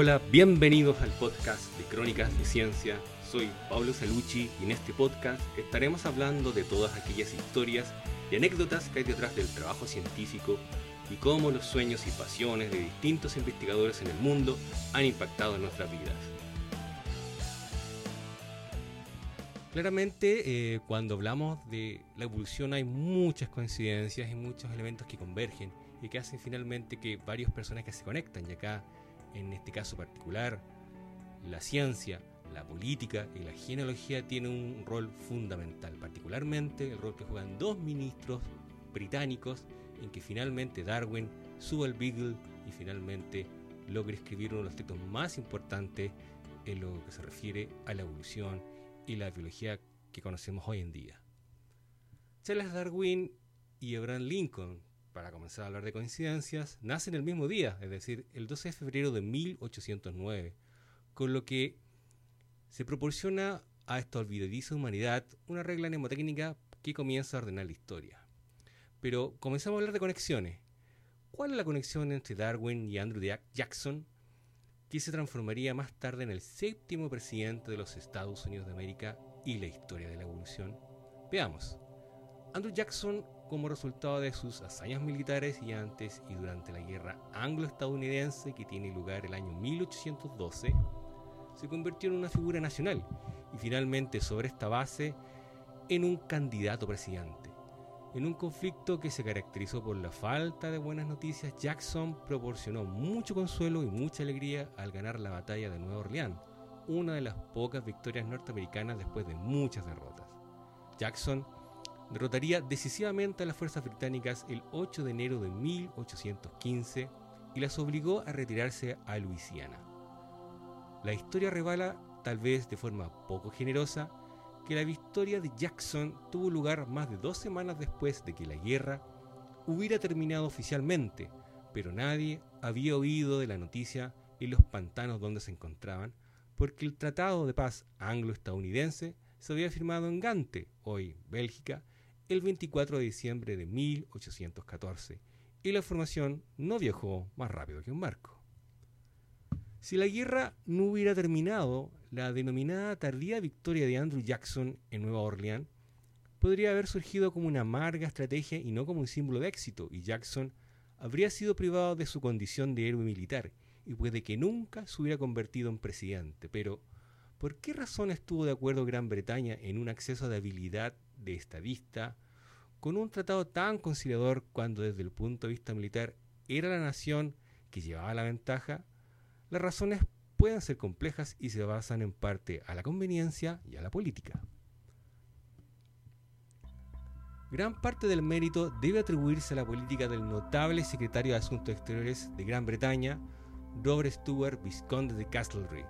Hola, bienvenidos al podcast de Crónicas de Ciencia. Soy Pablo Salucci y en este podcast estaremos hablando de todas aquellas historias y anécdotas que hay detrás del trabajo científico y cómo los sueños y pasiones de distintos investigadores en el mundo han impactado en nuestras vidas. Claramente, eh, cuando hablamos de la evolución hay muchas coincidencias y muchos elementos que convergen y que hacen finalmente que varios personajes se conectan. Y acá, en este caso particular, la ciencia, la política y la genealogía tienen un rol fundamental, particularmente el rol que juegan dos ministros británicos en que finalmente Darwin sube al Beagle y finalmente logra escribir uno de los textos más importantes en lo que se refiere a la evolución y la biología que conocemos hoy en día. Charles Darwin y Abraham Lincoln, para comenzar a hablar de coincidencias, nacen el mismo día, es decir, el 12 de febrero de 1809, con lo que se proporciona a esta olvidadiza humanidad una regla mnemotécnica que comienza a ordenar la historia. Pero comenzamos a hablar de conexiones. ¿Cuál es la conexión entre Darwin y Andrew Jackson? que se transformaría más tarde en el séptimo presidente de los Estados Unidos de América y la historia de la evolución. Veamos. Andrew Jackson, como resultado de sus hazañas militares y antes y durante la guerra anglo-estadounidense que tiene lugar el año 1812, se convirtió en una figura nacional y finalmente sobre esta base en un candidato presidente. En un conflicto que se caracterizó por la falta de buenas noticias, Jackson proporcionó mucho consuelo y mucha alegría al ganar la batalla de Nueva Orleans, una de las pocas victorias norteamericanas después de muchas derrotas. Jackson derrotaría decisivamente a las fuerzas británicas el 8 de enero de 1815 y las obligó a retirarse a Luisiana. La historia revela, tal vez de forma poco generosa, que la victoria de Jackson tuvo lugar más de dos semanas después de que la guerra hubiera terminado oficialmente, pero nadie había oído de la noticia en los pantanos donde se encontraban, porque el Tratado de Paz anglo-estadounidense se había firmado en Gante, hoy Bélgica, el 24 de diciembre de 1814, y la formación no viajó más rápido que un barco. Si la guerra no hubiera terminado, la denominada tardía victoria de Andrew Jackson en Nueva Orleans podría haber surgido como una amarga estrategia y no como un símbolo de éxito, y Jackson habría sido privado de su condición de héroe militar y puede que nunca se hubiera convertido en presidente. Pero, ¿por qué razón estuvo de acuerdo Gran Bretaña en un acceso de habilidad de estadista con un tratado tan conciliador cuando desde el punto de vista militar era la nación que llevaba la ventaja? Las razones pueden ser complejas y se basan en parte a la conveniencia y a la política. Gran parte del mérito debe atribuirse a la política del notable secretario de Asuntos Exteriores de Gran Bretaña, Robert Stewart, Visconde de Castlereagh,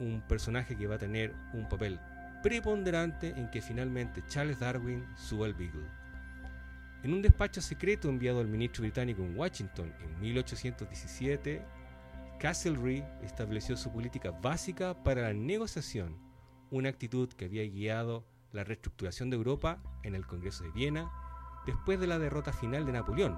un personaje que va a tener un papel preponderante en que finalmente Charles Darwin suba al Beagle. En un despacho secreto enviado al ministro británico en Washington en 1817, Castlereagh estableció su política básica para la negociación, una actitud que había guiado la reestructuración de Europa en el Congreso de Viena después de la derrota final de Napoleón.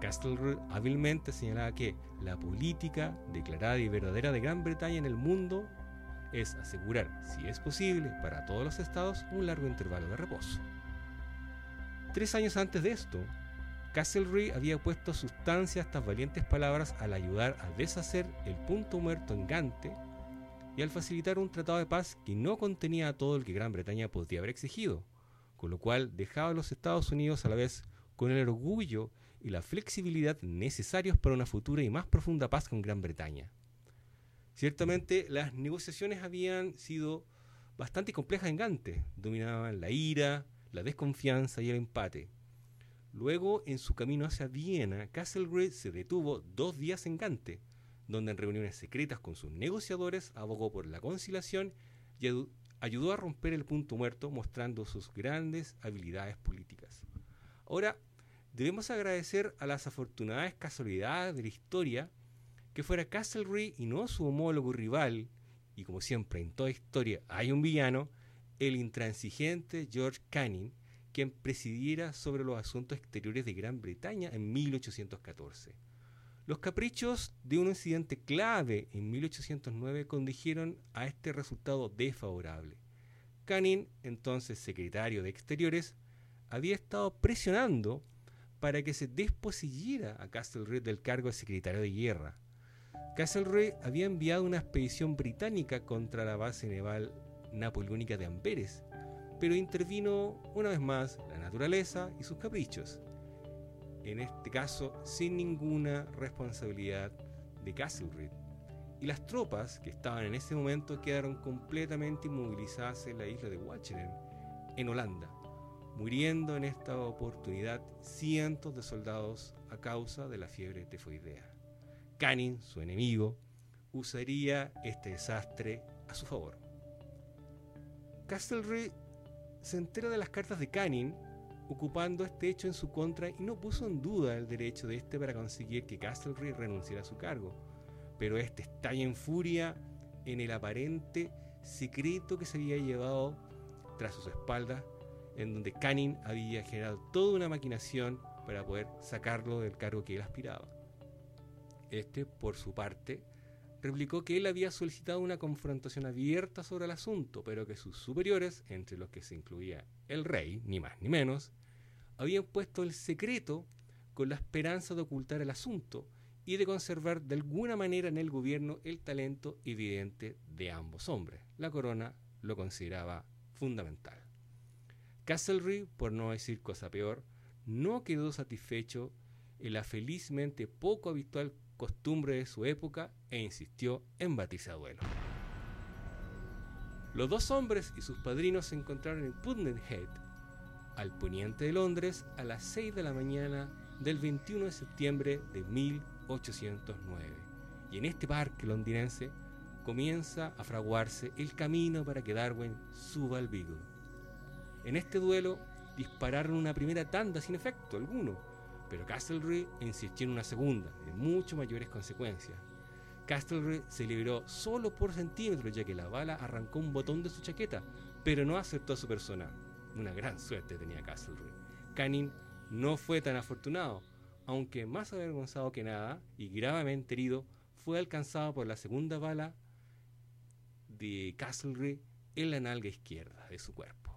Castlereagh hábilmente señalaba que la política declarada y verdadera de Gran Bretaña en el mundo es asegurar, si es posible, para todos los estados un largo intervalo de reposo. Tres años antes de esto, Castlereagh había puesto sustancia a estas valientes palabras al ayudar a deshacer el punto muerto en Gante y al facilitar un tratado de paz que no contenía todo el que Gran Bretaña podría haber exigido, con lo cual dejaba a los Estados Unidos a la vez con el orgullo y la flexibilidad necesarios para una futura y más profunda paz con Gran Bretaña. Ciertamente las negociaciones habían sido bastante complejas en Gante, dominaban la ira, la desconfianza y el empate Luego, en su camino hacia Viena, Castlereagh se detuvo dos días en Gante, donde en reuniones secretas con sus negociadores abogó por la conciliación y ayudó a romper el punto muerto mostrando sus grandes habilidades políticas. Ahora, debemos agradecer a las afortunadas casualidades de la historia que fuera Castlereagh y no su homólogo rival, y como siempre en toda historia hay un villano, el intransigente George Canning, quien presidiera sobre los asuntos exteriores de Gran Bretaña en 1814. Los caprichos de un incidente clave en 1809 condujeron a este resultado desfavorable. Canning, entonces secretario de Exteriores, había estado presionando para que se desposeyera a Castlereagh del cargo de secretario de guerra. Castlereagh había enviado una expedición británica contra la base naval napoleónica de Amberes, pero intervino una vez más la naturaleza y sus caprichos. En este caso, sin ninguna responsabilidad de Castlereagh. Y las tropas que estaban en ese momento quedaron completamente inmovilizadas en la isla de Walcheren, en Holanda, muriendo en esta oportunidad cientos de soldados a causa de la fiebre tifoidea. Canning, su enemigo, usaría este desastre a su favor. Castlereagh se entera de las cartas de Canning ocupando este hecho en su contra y no puso en duda el derecho de este para conseguir que Castlereagh renunciara a su cargo. Pero este estalla en furia en el aparente secreto que se había llevado tras sus espaldas, en donde Canning había generado toda una maquinación para poder sacarlo del cargo que él aspiraba. Este, por su parte, replicó que él había solicitado una confrontación abierta sobre el asunto, pero que sus superiores, entre los que se incluía el rey, ni más ni menos, habían puesto el secreto con la esperanza de ocultar el asunto y de conservar de alguna manera en el gobierno el talento evidente de ambos hombres. La corona lo consideraba fundamental. Castlereagh, por no decir cosa peor, no quedó satisfecho en la felizmente poco habitual costumbre de su época e insistió en batirse a duelo. Los dos hombres y sus padrinos se encontraron en Putney Head, al poniente de Londres, a las 6 de la mañana del 21 de septiembre de 1809. Y en este parque londinense comienza a fraguarse el camino para que Darwin suba al Beagle. En este duelo dispararon una primera tanda sin efecto alguno, pero Castlereagh insistió en una segunda, de mucho mayores consecuencias. Castlereagh se liberó solo por centímetros, ya que la bala arrancó un botón de su chaqueta, pero no acertó a su persona. Una gran suerte tenía Castlereagh. Canning no fue tan afortunado, aunque más avergonzado que nada y gravemente herido, fue alcanzado por la segunda bala de Castlereagh en la nalga izquierda de su cuerpo.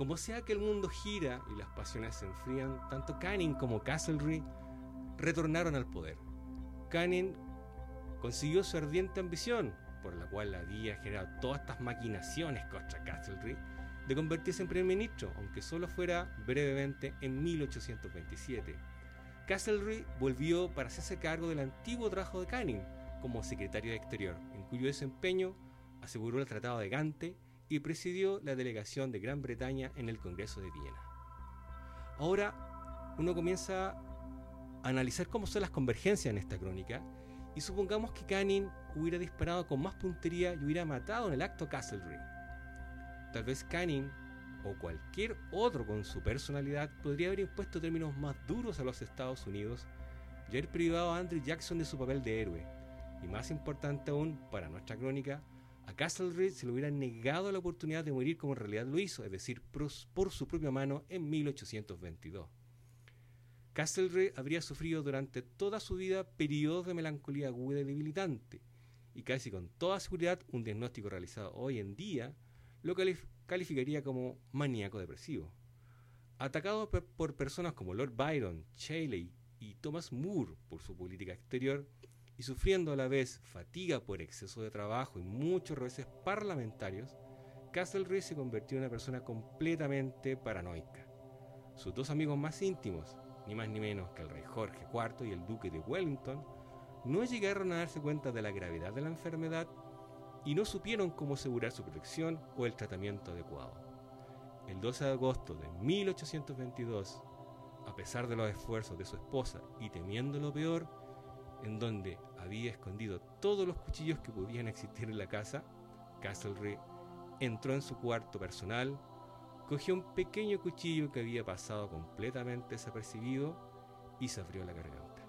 Como sea que el mundo gira y las pasiones se enfrían, tanto Canning como Castlereagh retornaron al poder. Canning consiguió su ardiente ambición, por la cual había generado todas estas maquinaciones contra Castlereagh, de convertirse en primer ministro, aunque solo fuera brevemente en 1827. Castlereagh volvió para hacerse cargo del antiguo trabajo de Canning como secretario de Exterior, en cuyo desempeño aseguró el Tratado de Gante y presidió la delegación de Gran Bretaña en el Congreso de Viena. Ahora uno comienza a analizar cómo son las convergencias en esta crónica y supongamos que Canning hubiera disparado con más puntería y hubiera matado en el acto Castlereagh. Tal vez Canning o cualquier otro con su personalidad podría haber impuesto términos más duros a los Estados Unidos y haber privado a Andrew Jackson de su papel de héroe. Y más importante aún para nuestra crónica, a Castlereagh se le hubiera negado la oportunidad de morir como en realidad lo hizo, es decir, por su propia mano en 1822. Castlereagh habría sufrido durante toda su vida periodos de melancolía aguda y debilitante, y casi con toda seguridad un diagnóstico realizado hoy en día lo calificaría como maníaco depresivo. Atacado por personas como Lord Byron, Shelley y Thomas Moore por su política exterior, y sufriendo a la vez fatiga por exceso de trabajo y muchos reveses parlamentarios, Castlereagh se convirtió en una persona completamente paranoica. Sus dos amigos más íntimos, ni más ni menos que el rey Jorge IV y el duque de Wellington, no llegaron a darse cuenta de la gravedad de la enfermedad y no supieron cómo asegurar su protección o el tratamiento adecuado. El 12 de agosto de 1822, a pesar de los esfuerzos de su esposa y temiendo lo peor, en donde había escondido todos los cuchillos que podían existir en la casa, Castlereagh entró en su cuarto personal, cogió un pequeño cuchillo que había pasado completamente desapercibido y se abrió la garganta.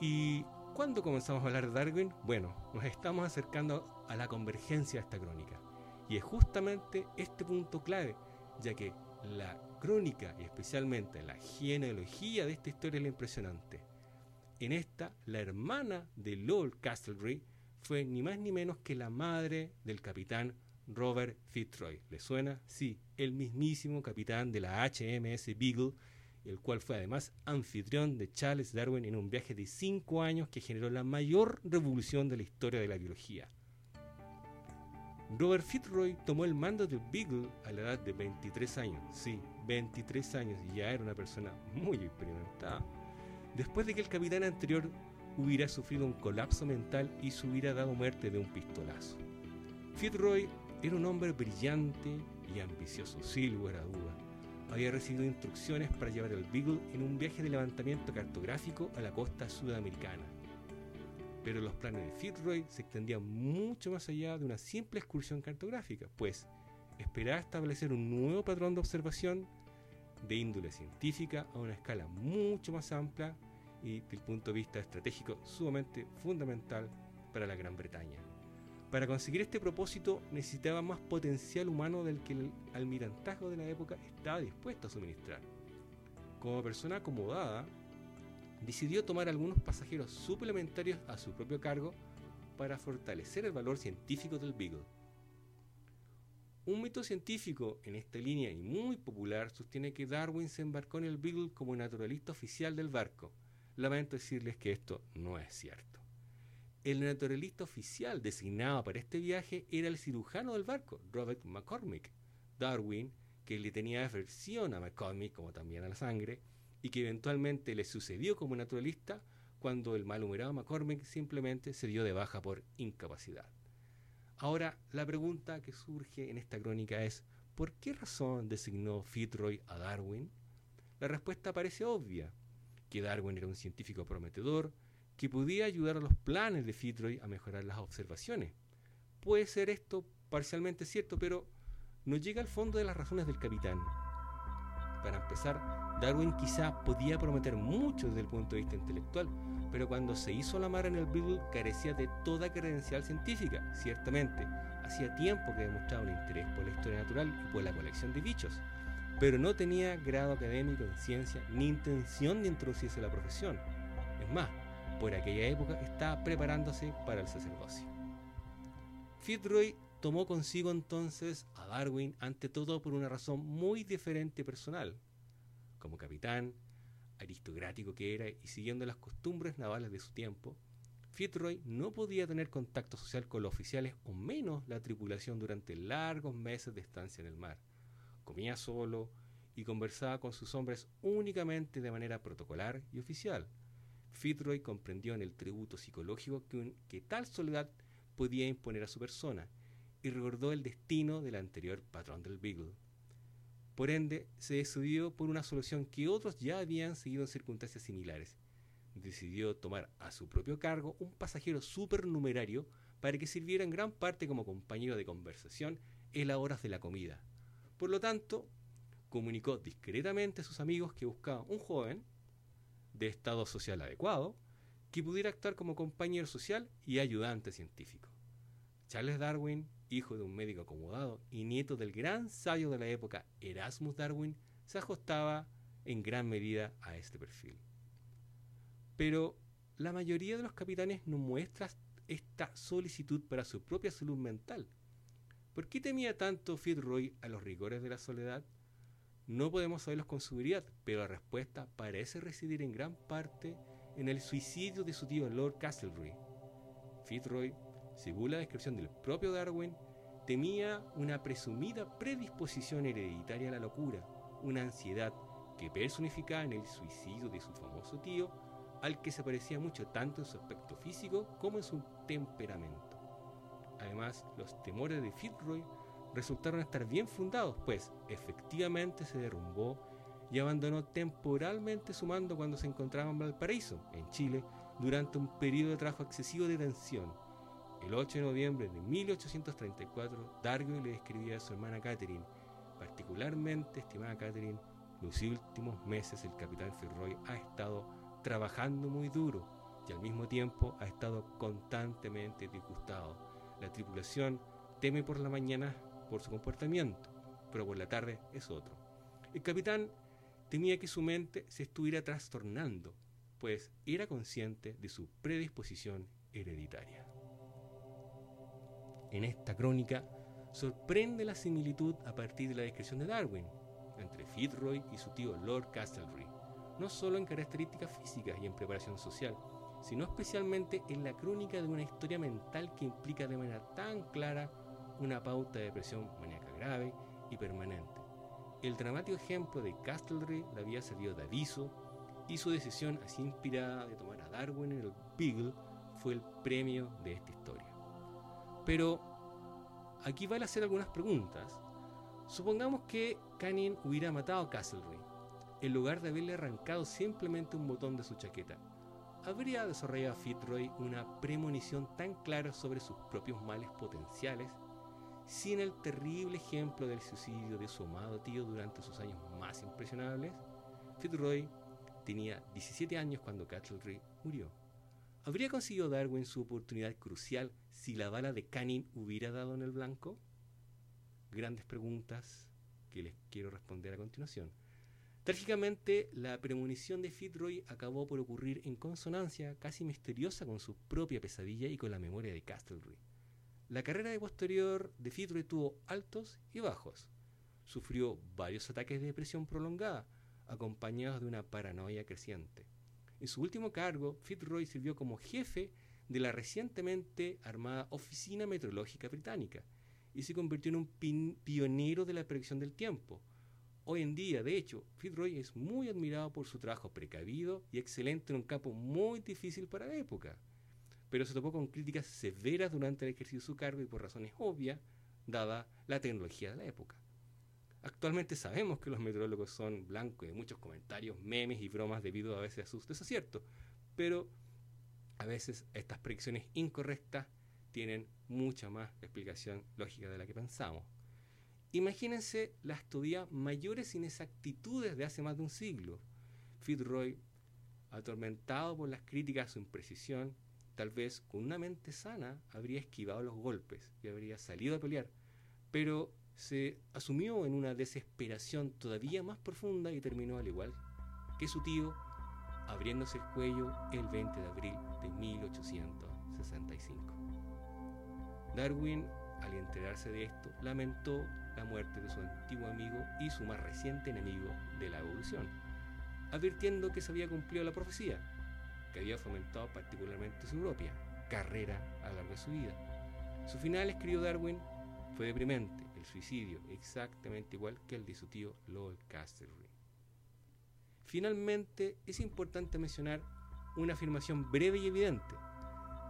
¿Y cuándo comenzamos a hablar de Darwin? Bueno, nos estamos acercando a la convergencia de esta crónica. Y es justamente este punto clave, ya que la crónica y especialmente la genealogía de esta historia es impresionante. En esta, la hermana de Lord Castlereagh fue ni más ni menos que la madre del capitán Robert Fitzroy. ¿Le suena? Sí, el mismísimo capitán de la HMS Beagle, el cual fue además anfitrión de Charles Darwin en un viaje de cinco años que generó la mayor revolución de la historia de la biología. Robert Fitzroy tomó el mando del Beagle a la edad de 23 años. Sí, 23 años y ya era una persona muy experimentada. Después de que el capitán anterior hubiera sufrido un colapso mental y se hubiera dado muerte de un pistolazo. Fitzroy era un hombre brillante y ambicioso, sin lugar a duda. Había recibido instrucciones para llevar el Beagle en un viaje de levantamiento cartográfico a la costa sudamericana. Pero los planes de Fitzroy se extendían mucho más allá de una simple excursión cartográfica, pues esperaba establecer un nuevo patrón de observación de índole científica a una escala mucho más amplia y, desde el punto de vista estratégico, sumamente fundamental para la Gran Bretaña. Para conseguir este propósito necesitaba más potencial humano del que el almirantazgo de la época estaba dispuesto a suministrar. Como persona acomodada, decidió tomar algunos pasajeros suplementarios a su propio cargo para fortalecer el valor científico del Beagle. Un mito científico en esta línea y muy popular sostiene que Darwin se embarcó en el Beagle como naturalista oficial del barco. Lamento decirles que esto no es cierto. El naturalista oficial designado para este viaje era el cirujano del barco, Robert McCormick. Darwin, que le tenía aversión a McCormick como también a la sangre, y que eventualmente le sucedió como naturalista cuando el malhumorado McCormick simplemente se dio de baja por incapacidad. Ahora, la pregunta que surge en esta crónica es, ¿por qué razón designó Fitzroy a Darwin? La respuesta parece obvia, que Darwin era un científico prometedor, que podía ayudar a los planes de Fitzroy a mejorar las observaciones. Puede ser esto parcialmente cierto, pero no llega al fondo de las razones del capitán. Para empezar, Darwin quizá podía prometer mucho desde el punto de vista intelectual, pero cuando se hizo la mar en el Beagle carecía de toda credencial científica, ciertamente. Hacía tiempo que demostraba un interés por la historia natural y por la colección de bichos, pero no tenía grado académico en ciencia ni intención de introducirse en la profesión. Es más, por aquella época estaba preparándose para el sacerdocio. Fitzroy tomó consigo entonces a Darwin ante todo por una razón muy diferente personal. Como capitán, aristocrático que era y siguiendo las costumbres navales de su tiempo, Fitzroy no podía tener contacto social con los oficiales o menos la tripulación durante largos meses de estancia en el mar. Comía solo y conversaba con sus hombres únicamente de manera protocolar y oficial Fitzroy comprendió en el tributo psicológico que, tal soledad podía imponer a su persona y recordó el destino del anterior patrón del Beagle. Por ende, se decidió por una solución que otros ya habían seguido en circunstancias similares. Decidió tomar a su propio cargo un pasajero supernumerario para que sirviera en gran parte como compañero de conversación en las horas de la comida. Por lo tanto, comunicó discretamente a sus amigos que buscaba un joven de estado social adecuado que pudiera actuar como compañero social y ayudante científico. Charles Darwin, hijo de un médico acomodado y nieto del gran sabio de la época Erasmus Darwin, se ajustaba en gran medida a este perfil. Pero la mayoría de los capitanes no muestra esta solicitud para su propia salud mental. ¿Por qué temía tanto Fitzroy a los rigores de la soledad? No podemos saberlos con seguridad, pero la respuesta parece residir en gran parte en el suicidio de su tío Lord Castlereagh. Fitzroy, según la descripción del propio Darwin, temía una presumida predisposición hereditaria a la locura, una ansiedad que personificaba en el suicidio de su famoso tío, al que se parecía mucho tanto en su aspecto físico como en su temperamento. Además, los temores de Fitzroy resultaron estar bien fundados, pues efectivamente se derrumbó y abandonó temporalmente su mando cuando se encontraba en Valparaíso, en Chile, durante un periodo de trabajo excesivo de tensión. El 8 de noviembre de 1834, Darwin le escribía a su hermana Catherine, particularmente, estimada Catherine, los últimos meses el capitán Fitzroy ha estado trabajando muy duro y al mismo tiempo ha estado constantemente disgustado. La tripulación teme por la mañana por su comportamiento, pero por la tarde es otro. El capitán temía que su mente se estuviera trastornando, pues era consciente de su predisposición hereditaria. En esta crónica sorprende la similitud a partir de la descripción de Darwin entre Fitzroy y su tío Lord Castlereagh, no solo en características físicas y en preparación social, sino especialmente en la crónica de una historia mental que implica de manera tan clara una pauta de depresión maníaca grave y permanente. El dramático ejemplo de Castlereagh le había servido de aviso y su decisión así inspirada de tomar a Darwin en el Beagle fue el premio de esta historia. Pero aquí vale hacer algunas preguntas. Supongamos que Canning hubiera matado a Castlereagh, en lugar de haberle arrancado simplemente un botón de su chaqueta. ¿Habría desarrollado Fitzroy una premonición tan clara sobre sus propios males potenciales sin el terrible ejemplo del suicidio de su amado tío durante sus años más impresionables? Fitzroy tenía 17 años cuando Castlereagh murió. ¿Habría conseguido Darwin su oportunidad crucial si la bala de Canning hubiera dado en el blanco? Grandes preguntas que les quiero responder a continuación. Trágicamente, la premonición de Fitzroy acabó por ocurrir en consonancia casi misteriosa con su propia pesadilla y con la memoria de Castlereagh. La carrera posterior de Fitzroy tuvo altos y bajos. Sufrió varios ataques de depresión prolongada, acompañados de una paranoia creciente. En su último cargo, Fitzroy sirvió como jefe de la recientemente armada Oficina Meteorológica Británica y se convirtió en un pionero de la predicción del tiempo. Hoy en día, de hecho, Fitzroy es muy admirado por su trabajo precavido y excelente en un campo muy difícil para la época, pero se topó con críticas severas durante el ejercicio de su cargo y por razones obvias, dada la tecnología de la época. Actualmente sabemos que los meteorólogos son blancos de muchos comentarios, memes y bromas debido a veces a sus desaciertos, pero a veces estas predicciones incorrectas tienen mucha más explicación lógica de la que pensamos. Imagínense las todavía mayores inexactitudes de hace más de un siglo. Fitzroy, atormentado por las críticas a su imprecisión, tal vez con una mente sana habría esquivado los golpes y habría salido a pelear, pero se asumió en una desesperación todavía más profunda y terminó al igual que su tío, abriéndose el cuello el 20 de abril de 1865. Darwin, al enterarse de esto, lamentó la muerte de su antiguo amigo y su más reciente enemigo de la evolución, advirtiendo que se había cumplido la profecía, que había fomentado particularmente su propia carrera a lo largo de su vida. Su final, escribió Darwin, fue deprimente suicidio, exactamente igual que el de su tío Lord Castlereagh. Finalmente, es importante mencionar una afirmación breve y evidente.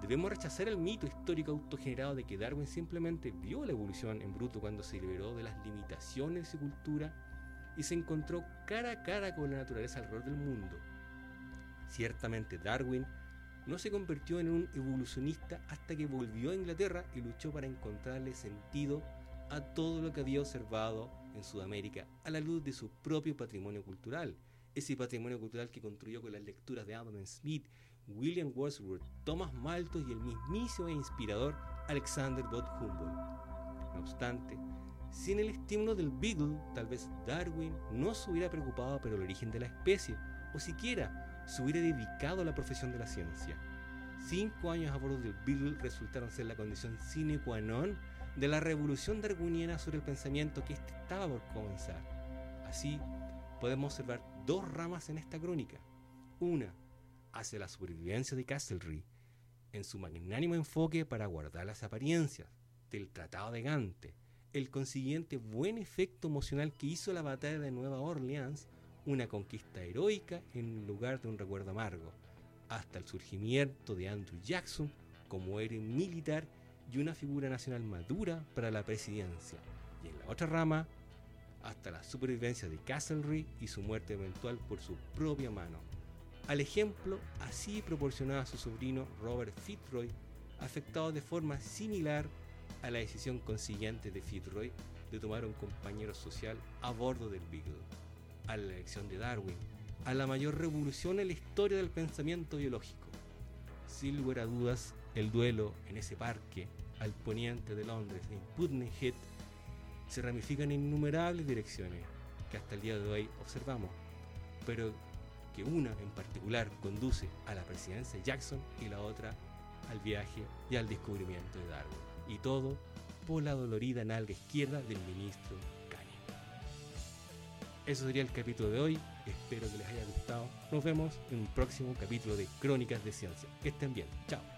Debemos rechazar el mito histórico autogenerado de que Darwin simplemente vio la evolución en bruto cuando se liberó de las limitaciones de su cultura y se encontró cara a cara con la naturaleza alrededor del mundo. Ciertamente Darwin no se convirtió en un evolucionista hasta que volvió a Inglaterra y luchó para encontrarle sentido a todo lo que había observado en Sudamérica a la luz de su propio patrimonio cultural, ese patrimonio cultural que construyó con las lecturas de Adam Smith, William Wordsworth, Thomas Malthus y el mismísimo e inspirador Alexander von Humboldt. No obstante, sin el estímulo del Beagle, tal vez Darwin no se hubiera preocupado por el origen de la especie, o siquiera se hubiera dedicado a la profesión de la ciencia. Cinco años a bordo del Beagle resultaron ser la condición sine qua non de la revolución darwiniana sobre el pensamiento que éste estaba por comenzar. Así, podemos observar dos ramas en esta crónica. Una hacia la supervivencia de Castlereagh, en su magnánimo enfoque para guardar las apariencias del Tratado de Gante, el consiguiente buen efecto emocional que hizo la batalla de Nueva Orleans una conquista heroica en lugar de un recuerdo amargo, hasta el surgimiento de Andrew Jackson como héroe militar y una figura nacional madura para la presidencia, y en la otra rama, hasta la supervivencia de Castlereagh y su muerte eventual por su propia mano. Al ejemplo, así proporcionaba a su sobrino Robert Fitzroy, afectado de forma similar a la decisión consiguiente de Fitzroy de tomar un compañero social a bordo del Beagle, a la elección de Darwin, a la mayor revolución en la historia del pensamiento biológico. Sin lugar a dudas, el duelo en ese parque al poniente de Londres, en Putney Heath, se ramifica en innumerables direcciones. que hasta el día de hoy observamos, pero que una en particular conduce a la presidencia de Jackson y la otra al viaje y al descubrimiento de Darwin. Y todo por la dolorida nalga izquierda del ministro Kanye. Eso sería el capítulo de hoy. Espero que les haya gustado. Nos vemos en un próximo capítulo de Crónicas de Ciencia. Que estén bien. Chao.